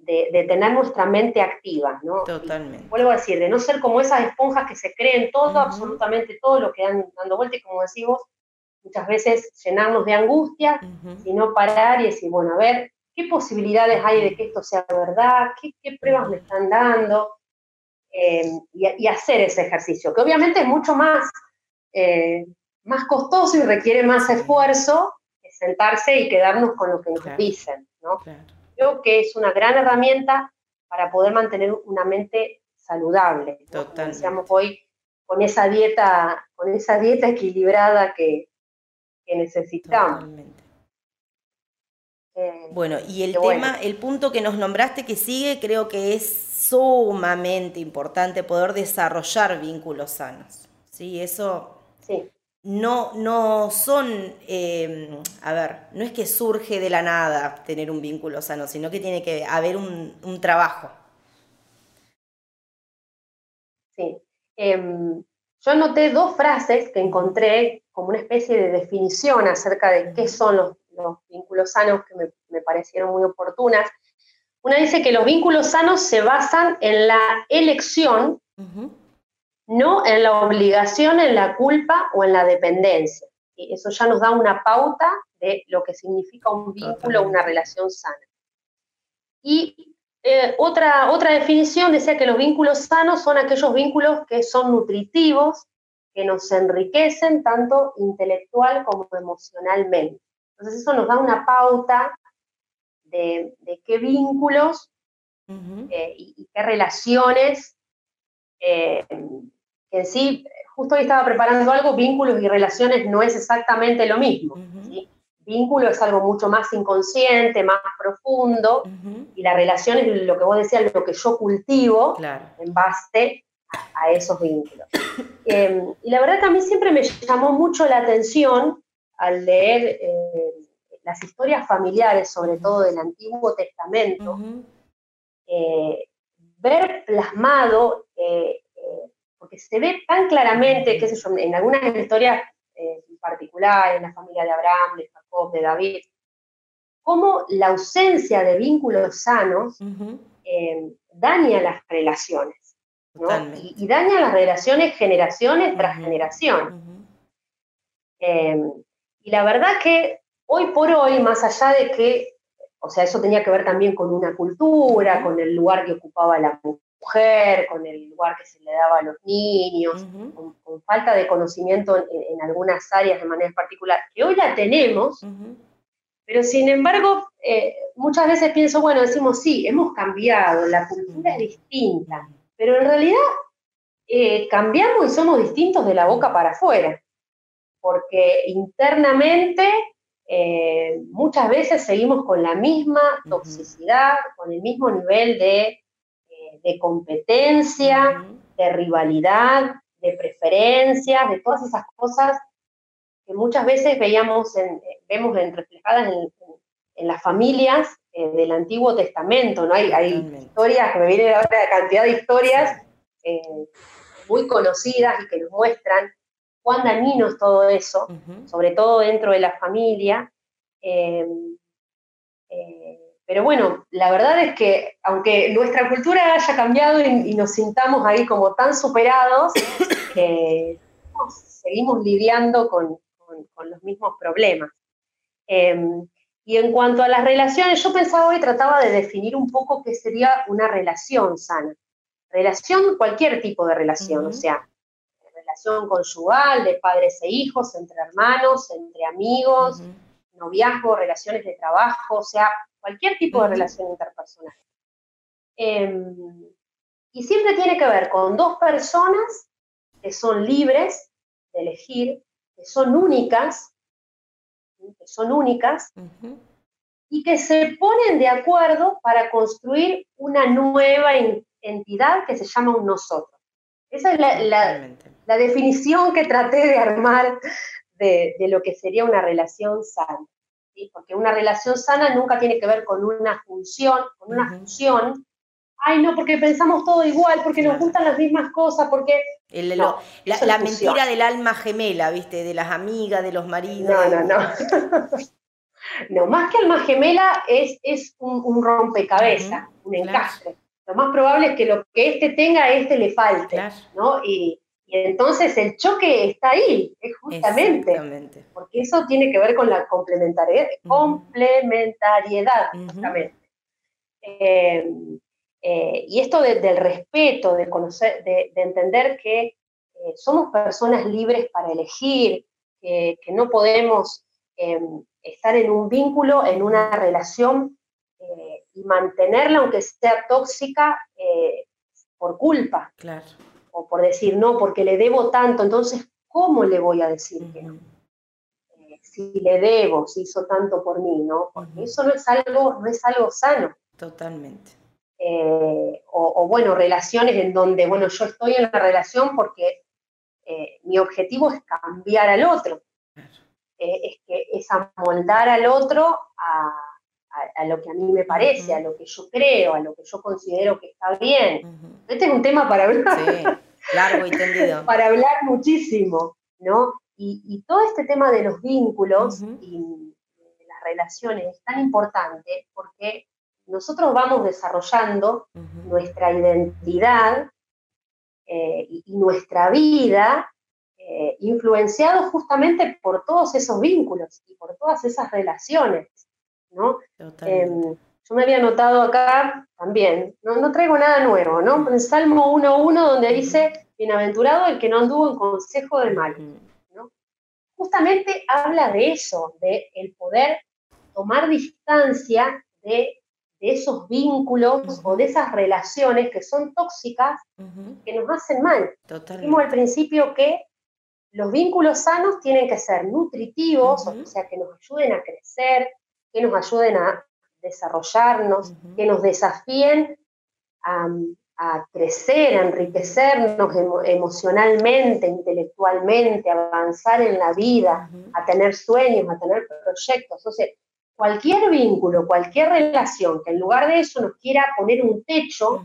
de, tener nuestra mente activa, ¿no? Totalmente. vuelvo a decir, de no ser como esas esponjas que se creen todo, absolutamente todo lo que dan dando vuelta y como decimos, muchas veces llenarnos de angustia, sino parar y decir, bueno, a ver, ¿qué posibilidades hay de que esto sea verdad? ¿Qué, pruebas me están dando? Eh, y, hacer ese ejercicio, que obviamente es mucho más, eh, más costoso y requiere más esfuerzo que sentarse y quedarnos con lo que nos dicen, ¿no? Claro creo que es una gran herramienta para poder mantener una mente saludable. ¿no? hoy, con esa dieta, con esa dieta equilibrada que, necesitamos. Eh, bueno, y el tema, el punto que nos nombraste que sigue, creo que es sumamente importante poder desarrollar vínculos sanos. Sí, eso sí no, no son, em, a ver, no es que surge de la nada tener un vínculo sano, sino que tiene que haber un, trabajo. Sí. Em, yo anoté dos frases que encontré como una especie de definición acerca de qué son los, vínculos sanos que me, parecieron muy oportunas. Una dice que los vínculos sanos se basan en la elección no en la obligación, en la culpa o en la dependencia. Y eso ya nos da una pauta de lo que significa un vínculo, una relación sana. Y eh, otra, otra definición decía que los vínculos sanos son aquellos vínculos que son nutritivos, que nos enriquecen tanto intelectual como emocionalmente. Entonces eso nos da una pauta de, qué vínculos eh, y, qué relaciones eh, en sí, justo hoy estaba preparando algo, vínculos y relaciones no es exactamente lo mismo. Vínculo es algo mucho más inconsciente, más profundo, y la relación es lo que vos decías, lo que yo cultivo en base a, esos vínculos. [COUGHS] Em, y la verdad que a mí siempre me llamó mucho la atención al leer eh, las historias familiares, sobre todo del Antiguo Testamento, eh, ver plasmado eh, porque se ve tan claramente, qué sé yo, en algunas historias particular, en la familia de Abraham, de Jacob, de David, cómo la ausencia de vínculos sanos daña las relaciones. Y, daña las relaciones generaciones tras generación. Eh, y la verdad que hoy por hoy, más allá de que, o sea, eso tenía que ver también con una cultura, con el lugar que ocupaba la mujer, con el lugar que se le daba a los niños, con, falta de conocimiento en, algunas áreas de manera particular, que hoy la tenemos, pero sin embargo, eh, muchas veces pienso, bueno, decimos, sí, hemos cambiado, la cultura es distinta, pero en realidad eh, cambiamos y somos distintos de la boca para afuera, porque internamente eh, muchas veces seguimos con la misma toxicidad, con el mismo nivel de, de competencia, de rivalidad, de preferencias, de todas esas cosas que muchas veces veíamos en, vemos reflejadas en, las familias eh, del Antiguo Testamento, ¿no? Hay, hay historias, que me vienen ahora la cantidad de historias eh, muy conocidas y que nos muestran cuán dañino es todo eso, sobre todo dentro de la familia. Eh, pero bueno, la verdad es que aunque nuestra cultura haya cambiado y, nos sintamos ahí como tan superados, [COUGHS] seguimos lidiando con, con, los mismos problemas. Em, y en cuanto a las relaciones, yo pensaba y trataba de definir un poco qué sería una relación sana. Relación, cualquier tipo de relación, o sea, relación conyugal, de padres e hijos, entre hermanos, entre amigos, noviazgo, relaciones de trabajo, o sea, cualquier tipo de relación interpersonal. Em, y siempre tiene que ver con dos personas que son libres de elegir que son únicas, que son únicas, y que se ponen de acuerdo para construir una nueva entidad que se llama un nosotros. Esa es la, definición que traté de armar de, lo que sería una relación sana. Porque una relación sana nunca tiene que ver con una función, con una función ay, no, porque pensamos todo igual, porque nos gustan las mismas cosas, porque... la, mentira del alma gemela, ¿viste? De las amigas, de los maridos. No, no, no. [LAUGHS] no, más que alma gemela es, es un, rompecabezas, un encastre. Lo más probable es que lo que este tenga, a este le falte, ¿no? Y, entonces el choque está ahí, es justamente. Porque eso tiene que ver con la complementariedad, complementariedad justamente. Eh, eh, y esto del respeto, de, conocer, de, entender que eh, somos personas libres para elegir, que no podemos em, estar en un vínculo, en una relación eh, y mantenerla, aunque sea tóxica, por culpa. Claro. O por decir, no, porque le debo tanto, entonces, ¿cómo le voy a decir que no? si le debo, si hizo tanto por mí, ¿no? Porque eso no es algo, no es algo sano. Totalmente. Eh, o, bueno, relaciones en donde, bueno, yo estoy en la relación porque eh, mi objetivo es cambiar al otro, eh, es, que, es amoldar al otro a, lo que a mí me parece, a lo que yo creo, a lo que yo considero que está bien. Este es un tema para hablar. Sí, largo y tendido. [LAUGHS] para hablar muchísimo, ¿no? Y, todo este tema de los vínculos y de las relaciones es tan importante porque nosotros vamos desarrollando nuestra identidad eh, y, nuestra vida eh, influenciados justamente por todos esos vínculos y por todas esas relaciones, ¿no? Em, yo me había notado acá también, no, traigo nada nuevo, ¿no? En Salmo 1.1 donde dice, bienaventurado el que no anduvo en consejo de mal, ¿no? Justamente habla de eso, de el poder tomar distancia de de esos vínculos o de esas relaciones que son tóxicas, que nos hacen mal. Dijimos al principio que los vínculos sanos tienen que ser nutritivos, o sea, que nos ayuden a crecer, que nos ayuden a desarrollarnos, que nos desafíen a, crecer, a enriquecernos emocionalmente, intelectualmente, a avanzar en la vida, a tener sueños, a tener proyectos. O sea, cualquier vínculo, cualquier relación que en lugar de eso nos quiera poner un techo,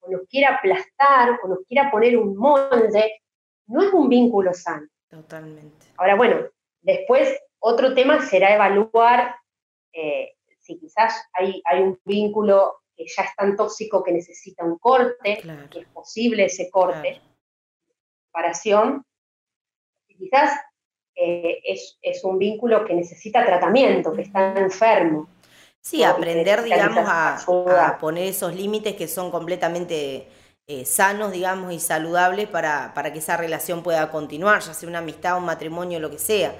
o nos quiera aplastar, o nos quiera poner un molde, no es un vínculo sano. Totalmente. Ahora, bueno, después, otro tema será evaluar eh, si quizás hay, hay un vínculo que ya es tan tóxico que necesita un corte, que es posible ese corte, separación, quizás eh, es, un vínculo que necesita tratamiento, que está enfermo. Sí, aprender, digamos, a, poner esos límites que son completamente eh, sanos, digamos, y saludables para, para, que esa relación pueda continuar, ya sea una amistad, un matrimonio, lo que sea.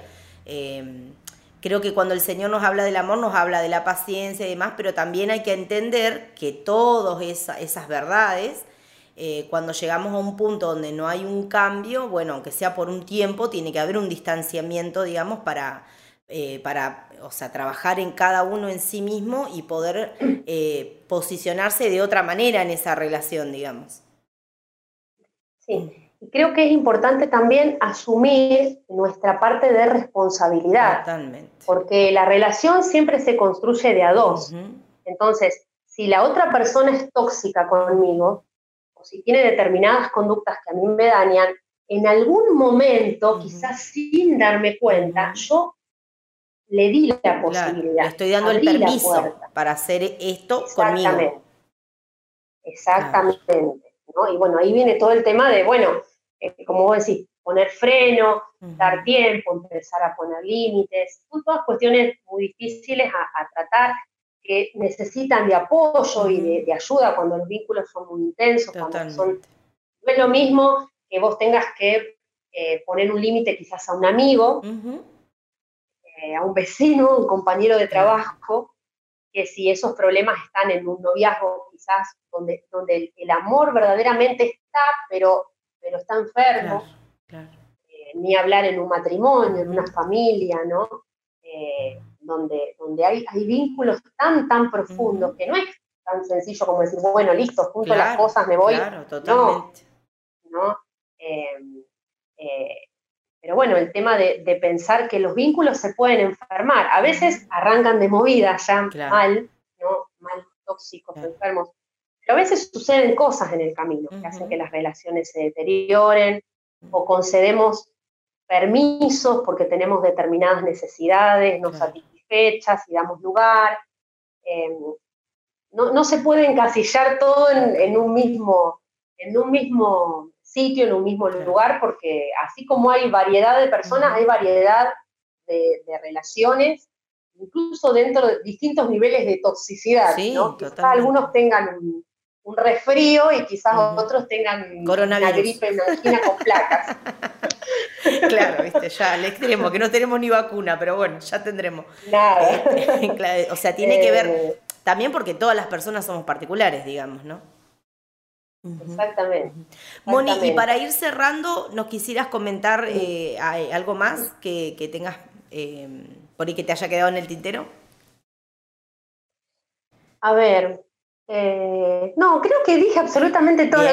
Em, creo que cuando el Señor nos habla del amor, nos habla de la paciencia y demás, pero también hay que entender que todas esas verdades, eh, cuando llegamos a un punto donde no hay un cambio, bueno, aunque sea por un tiempo, tiene que haber un distanciamiento, digamos, para, eh, para o sea, trabajar en cada uno en sí mismo y poder eh, posicionarse de otra manera en esa relación, digamos. Sí, creo que es importante también asumir nuestra parte de responsabilidad. Totalmente. Porque la relación siempre se construye de a dos. Entonces, si la otra persona es tóxica conmigo, o si tiene determinadas conductas que a mí me dañan, en algún momento, quizás sin darme cuenta, yo le di la posibilidad. le estoy dando el permiso para hacer esto conmigo. Exactamente. Y bueno, ahí viene todo el tema de, bueno, eh, como vos decís, poner freno, dar tiempo, empezar a poner límites, son todas cuestiones muy difíciles a, tratar que necesitan de apoyo y de, ayuda cuando los vínculos son muy intensos, cuando son... No es lo mismo que vos tengas que eh, poner un límite quizás a un amigo, eh, a un vecino, un compañero de trabajo, que si esos problemas están en un noviazgo quizás donde, donde el amor verdaderamente está, pero pero está enfermo. Eh, ni hablar en un matrimonio, en una familia, ¿no? Eh, donde, donde hay, hay vínculos tan, tan profundos que no es tan sencillo como decir, bueno, listo, junto las cosas, me voy. Claro, totalmente. No, em, eh, pero bueno, el tema de, pensar que los vínculos se pueden enfermar. A veces arrancan de movida ya mal, ¿no? Mal tóxicos, enfermos. Pero a veces suceden cosas en el camino que hacen que las relaciones se deterioren o concedemos permisos porque tenemos determinadas necesidades no satisfechas y damos lugar. Em, no, se puede encasillar todo en, un mismo, en un mismo sitio, en un mismo lugar, porque así como hay variedad de personas, hay variedad de, relaciones, incluso dentro de distintos niveles de toxicidad. ¿no? algunos tengan un, un resfrío y quizás otros tengan una gripe, una con placas. [LAUGHS] claro, viste, ya al extremo, que no tenemos ni vacuna, pero bueno, ya tendremos. Nada. [LAUGHS] Eh, o sea, tiene que ver eh. también porque todas las personas somos particulares, digamos, ¿no? Exactamente. Moni, y para ir cerrando, ¿nos quisieras comentar eh, algo más que, que tengas por ahí que te haya quedado en el tintero? A ver, eh, no, creo que dije absolutamente todo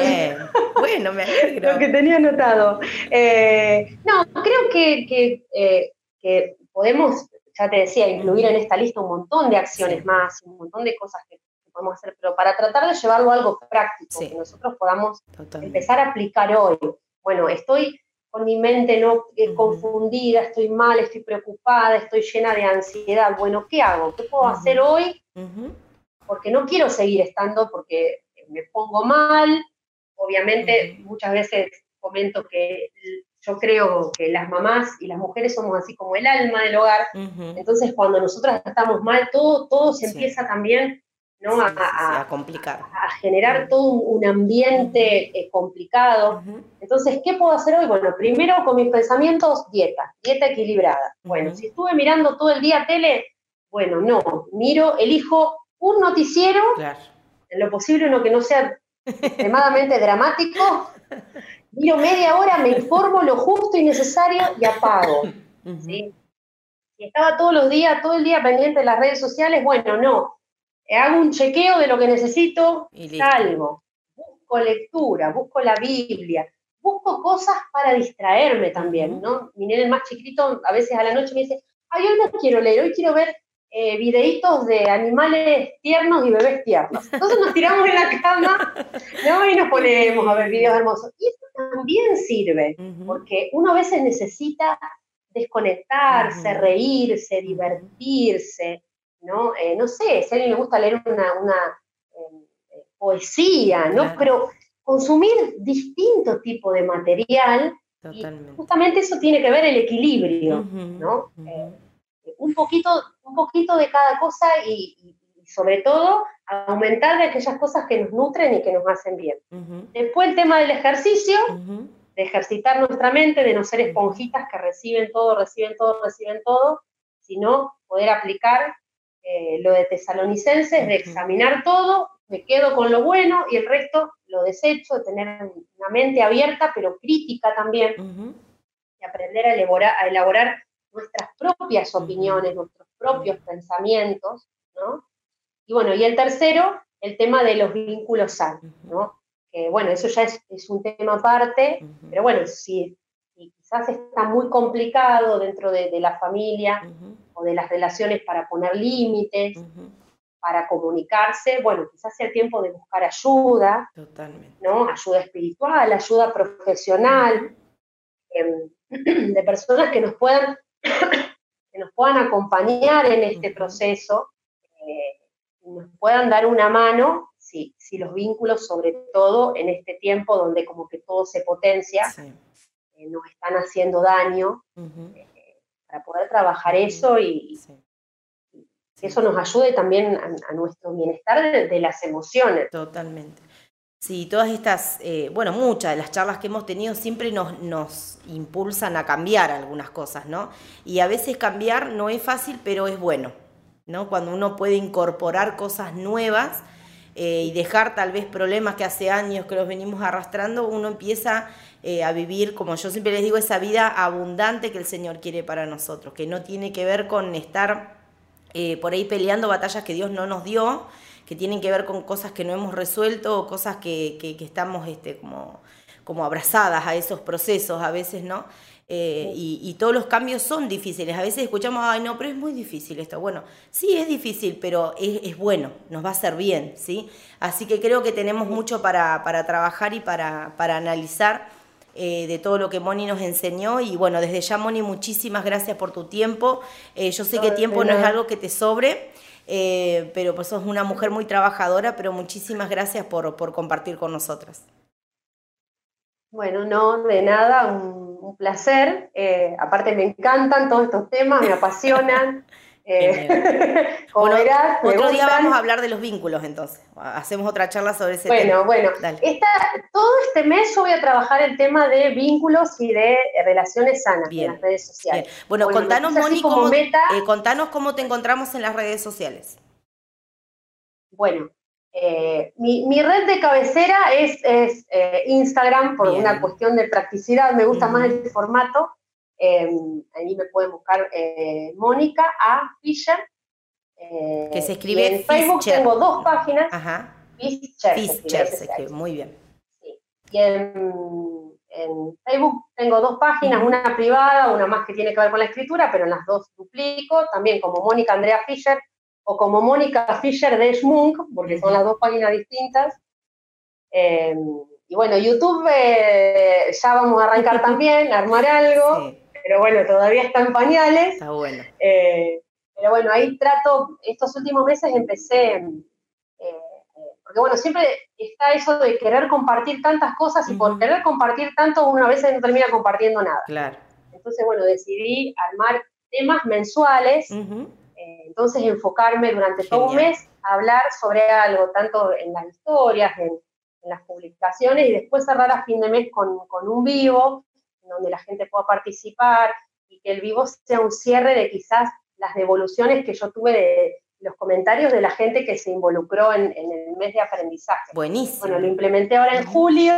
bueno, me [LAUGHS] alegro. lo que tenía anotado. Eh, no, creo que, eh, que, podemos, ya te decía, incluir en esta lista un montón de acciones más, un montón de cosas que, podemos hacer, pero para tratar de llevarlo a algo práctico, que nosotros podamos empezar a aplicar hoy. Bueno, estoy con mi mente no confundida, estoy mal, estoy preocupada, estoy llena de ansiedad. Bueno, ¿qué hago? ¿Qué puedo hacer hoy? Porque no quiero seguir estando porque me pongo mal. Obviamente, muchas veces comento que yo creo que las mamás y las mujeres somos así como el alma del hogar. Entonces, cuando nosotras estamos mal, todo, todo se empieza también ¿no? a, complicar. A generar todo un ambiente eh, complicado. Entonces, ¿qué puedo hacer hoy? Bueno, primero con mis pensamientos, dieta, dieta equilibrada. Bueno, si estuve mirando todo el día tele, bueno, no, miro, elijo un noticiero, en lo posible uno que no sea extremadamente [LAUGHS] dramático, miro media hora, me informo lo justo y necesario y apago. Si estaba todos los días, todo el día pendiente de las redes sociales, bueno, no. Hago un chequeo de lo que necesito, salgo. Busco lectura, busco la Biblia, busco cosas para distraerme también, ¿no? Mi nene más chiquito a veces a la noche me dice, ay, hoy no quiero leer, hoy quiero ver eh, videitos de animales tiernos y bebés tiernos. Entonces nos tiramos en la cama [LAUGHS] y nos ponemos a ver videos hermosos. Y eso también sirve, porque uno a veces necesita desconectarse, reírse, divertirse, ¿no? Eh, no sé, si a alguien le gusta leer una, em, poesía, ¿no? Pero consumir distinto tipo de material, justamente eso tiene que ver el equilibrio, ¿no? Un, poquito, un poquito de cada cosa y, sobre todo aumentar de aquellas cosas que nos nutren y que nos hacen bien. Después el tema del ejercicio, de ejercitar nuestra mente, de no ser esponjitas que reciben todo, reciben todo, reciben todo, sino poder aplicar eh, lo de tesalonicenses, de examinar todo, me quedo con lo bueno y el resto lo desecho, de tener una mente abierta pero crítica también, y aprender a elaborar, a elaborar nuestras propias opiniones, nuestros propios pensamientos, ¿no? Y bueno, y el tercero, el tema de los vínculos sanos, ¿no? Que bueno, eso ya es, un tema aparte, pero bueno, si, quizás está muy complicado dentro de, la familia o de las relaciones para poner límites, para comunicarse, bueno, quizás sea el tiempo de buscar ayuda, ¿no? Ayuda espiritual, ayuda profesional, em, [CLEARS THROAT] de personas que nos puedan, que nos puedan acompañar en este proceso, eh, nos puedan dar una mano si, si, los vínculos, sobre todo en este tiempo donde como que todo se potencia, eh, nos están haciendo daño, eh, para poder trabajar eso y, eso nos ayude también a, nuestro bienestar de, las emociones. Totalmente. Sí, todas estas, eh, bueno, muchas de las charlas que hemos tenido siempre nos, nos impulsan a cambiar algunas cosas, ¿no? Y a veces cambiar no es fácil, pero es bueno, ¿no? Cuando uno puede incorporar cosas nuevas eh, y dejar tal vez problemas que hace años que los venimos arrastrando, uno empieza eh, a vivir, como yo siempre les digo, esa vida abundante que el Señor quiere para nosotros, que no tiene que ver con estar eh, por ahí peleando batallas que Dios no nos dio, que tienen que ver con cosas que no hemos resuelto o cosas que, que, estamos este, como, como abrazadas a esos procesos a veces, ¿no? Eh, y, todos los cambios son difíciles. A veces escuchamos, ay, no, pero es muy difícil esto. Bueno, sí, es difícil, pero es, es bueno, nos va a hacer bien, ¿sí? Así que creo que tenemos mucho para, para trabajar y para, para analizar eh, de todo lo que Moni nos enseñó. Y bueno, desde ya, Moni, muchísimas gracias por tu tiempo. Eh, yo sé que tiempo no es algo que te sobre, eh, pero pues sos una mujer muy trabajadora, pero muchísimas gracias por, por compartir con nosotras. Bueno, no, de nada, un, un placer. aparte me encantan todos estos temas, me apasionan. [LAUGHS] Eh, [LAUGHS] bueno, otro día vamos a hablar de los vínculos entonces. Hacemos otra charla sobre ese tema. Bueno, bueno. todo este mes yo voy a trabajar el tema de vínculos y de relaciones sanas en las redes sociales. Bueno, contanos, Moni, cómo, eh, contanos cómo te encontramos en las redes sociales. Bueno, eh, mi, red de cabecera es, es Instagram por una cuestión de practicidad, me gusta más el formato. Em, ahí me pueden buscar eh, Mónica A. Fischer. Eh, que se escribe en Facebook tengo dos páginas. Ajá. Fischer. Fischer, se escribe, muy bien. Sí. Y en, Facebook tengo dos páginas, una privada, una más que tiene que ver con la escritura, pero en las dos duplico, también como Mónica Andrea Fischer o como Mónica Fischer de Schmunk, porque son las dos páginas distintas. Em, y bueno, YouTube eh, ya vamos a arrancar [LAUGHS] también, a armar algo. Sí pero bueno, todavía está en pañales. Está bueno. Eh, pero bueno, ahí trato, estos últimos meses empecé, eh, eh, porque bueno, siempre está eso de querer compartir tantas cosas y por querer compartir tanto uno a veces no termina compartiendo nada. Claro. Entonces, bueno, decidí armar temas mensuales, entonces enfocarme durante todo un mes a hablar sobre algo, tanto en las historias, en, las publicaciones y después cerrar a fin de mes con, con un vivo donde la gente pueda participar y que el vivo sea un cierre de quizás las devoluciones que yo tuve de los comentarios de la gente que se involucró en, el mes de aprendizaje. Buenísimo. Bueno, lo implementé ahora en julio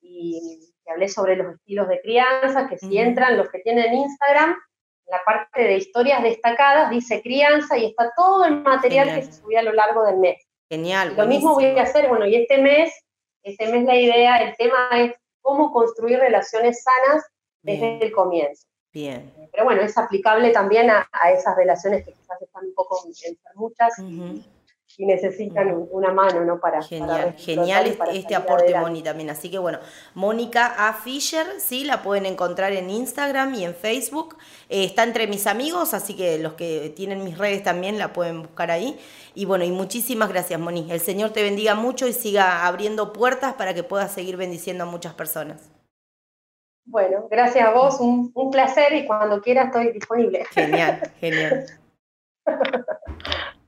y hablé sobre los estilos de crianza, que si entran los que tienen Instagram, en la parte de historias destacadas dice crianza y está todo el material que se subió a lo largo del mes. Genial. lo mismo voy a hacer, bueno, y este mes, este mes la idea, el tema es cómo construir relaciones sanas desde el comienzo. Bien. Pero bueno, es aplicable también a, esas relaciones que quizás están un poco muchas y, si necesitan una mano, ¿no? Para, genial, genial este, este aporte, Moni, también. Así que bueno, Mónica A. Fisher, sí, la pueden encontrar en Instagram y en Facebook. Eh, está entre mis amigos, así que los que tienen mis redes también la pueden buscar ahí. Y bueno, y muchísimas gracias, Moni. El Señor te bendiga mucho y siga abriendo puertas para que puedas seguir bendiciendo a muchas personas. Bueno, gracias a vos, un, un placer y cuando quiera estoy disponible. Genial, genial. [LAUGHS]